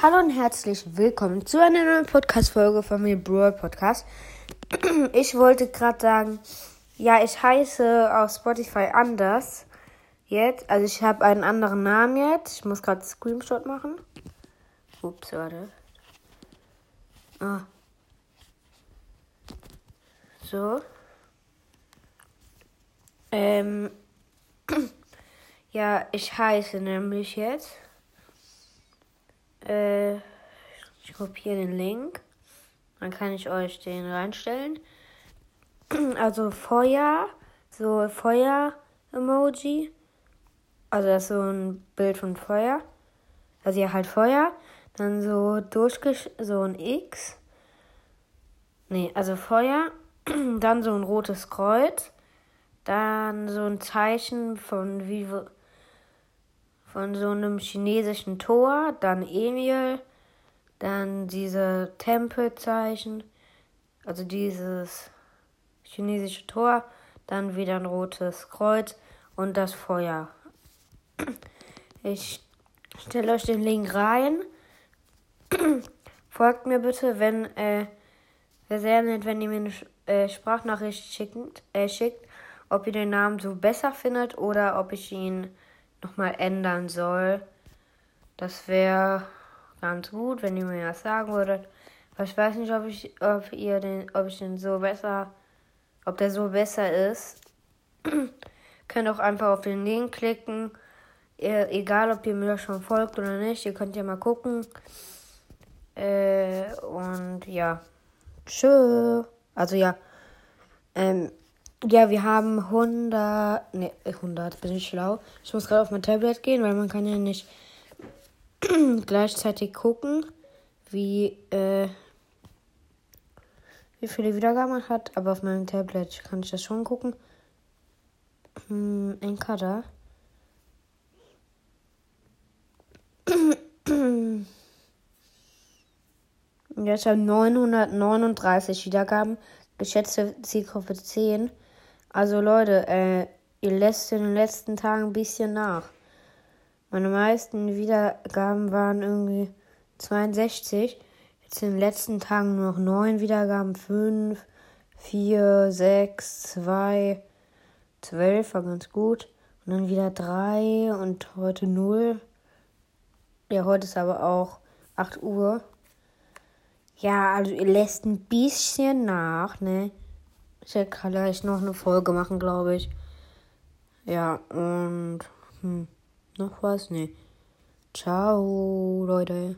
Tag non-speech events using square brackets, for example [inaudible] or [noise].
Hallo und herzlich willkommen zu einer neuen Podcast-Folge von mir, Brawl Podcast. [clears throat] Ich wollte gerade sagen, ja, ich heiße auf Spotify anders jetzt. Also ich habe einen anderen Namen jetzt. Ich muss gerade Screenshot machen. Ups, warte. Ah. So. Ähm. [clears throat] Ja, ich heiße nämlich jetzt. Äh, ich kopiere den Link. Dann kann ich euch den reinstellen. [clears throat] Also Feuer, so Feuer-Emoji. Also das ist so ein Bild von Feuer. Also ja, halt Feuer. Dann so durchgesch... so ein X. Nee, also Feuer. [clears throat] Dann so ein rotes Kreuz. Dann so ein Zeichen von wie von so einem chinesischen Tor, dann Emil, dann diese Tempelzeichen, also dieses chinesische Tor, dann wieder ein rotes Kreuz und das Feuer. [clears throat] Ich stelle euch den Link rein. [clears throat] Folgt mir bitte, wenn, äh, wäre sehr nett, wenn ihr mir eine äh, Sprachnachricht schickt, äh, schickt, ob ihr den Namen so besser findet oder ob ich ihn nochmal ändern soll. Das wäre ganz gut, wenn ihr mir das sagen würdet. Aber ich weiß nicht, ob ich, ob ihr den, ob ich den so besser, ob der so besser ist. [clears throat] könnt auch einfach auf den Link klicken. Ihr, egal, ob ihr mir schon folgt oder nicht, ihr könnt ja mal gucken. Äh, und ja. Tschö. Also ja. Ähm, ja, wir haben 100. Ne, 100, bin ich schlau. Ich muss gerade auf mein Tablet gehen, weil man kann ja nicht [clears throat] gleichzeitig gucken, wie, äh, wie viele Wiedergaben man hat. Aber auf meinem Tablet kann ich das schon gucken. Hm, Enka da. Jetzt haben 939 Wiedergaben. Geschätzte Zielgruppe 10. Also Leute, äh, ihr lässt in den letzten Tagen ein bisschen nach. Meine meisten Wiedergaben waren irgendwie 62. Jetzt in den letzten Tagen nur noch 9 Wiedergaben, 5, 4, 6, 2, 12 war ganz gut. Und dann wieder 3 und heute 0. Ja, heute ist aber auch 8 Uhr. Ja, also ihr lässt ein bisschen nach, ne? Ich werde gleich noch eine Folge machen, glaube ich. Ja, und hm, noch was? Ne. Ciao, Leute.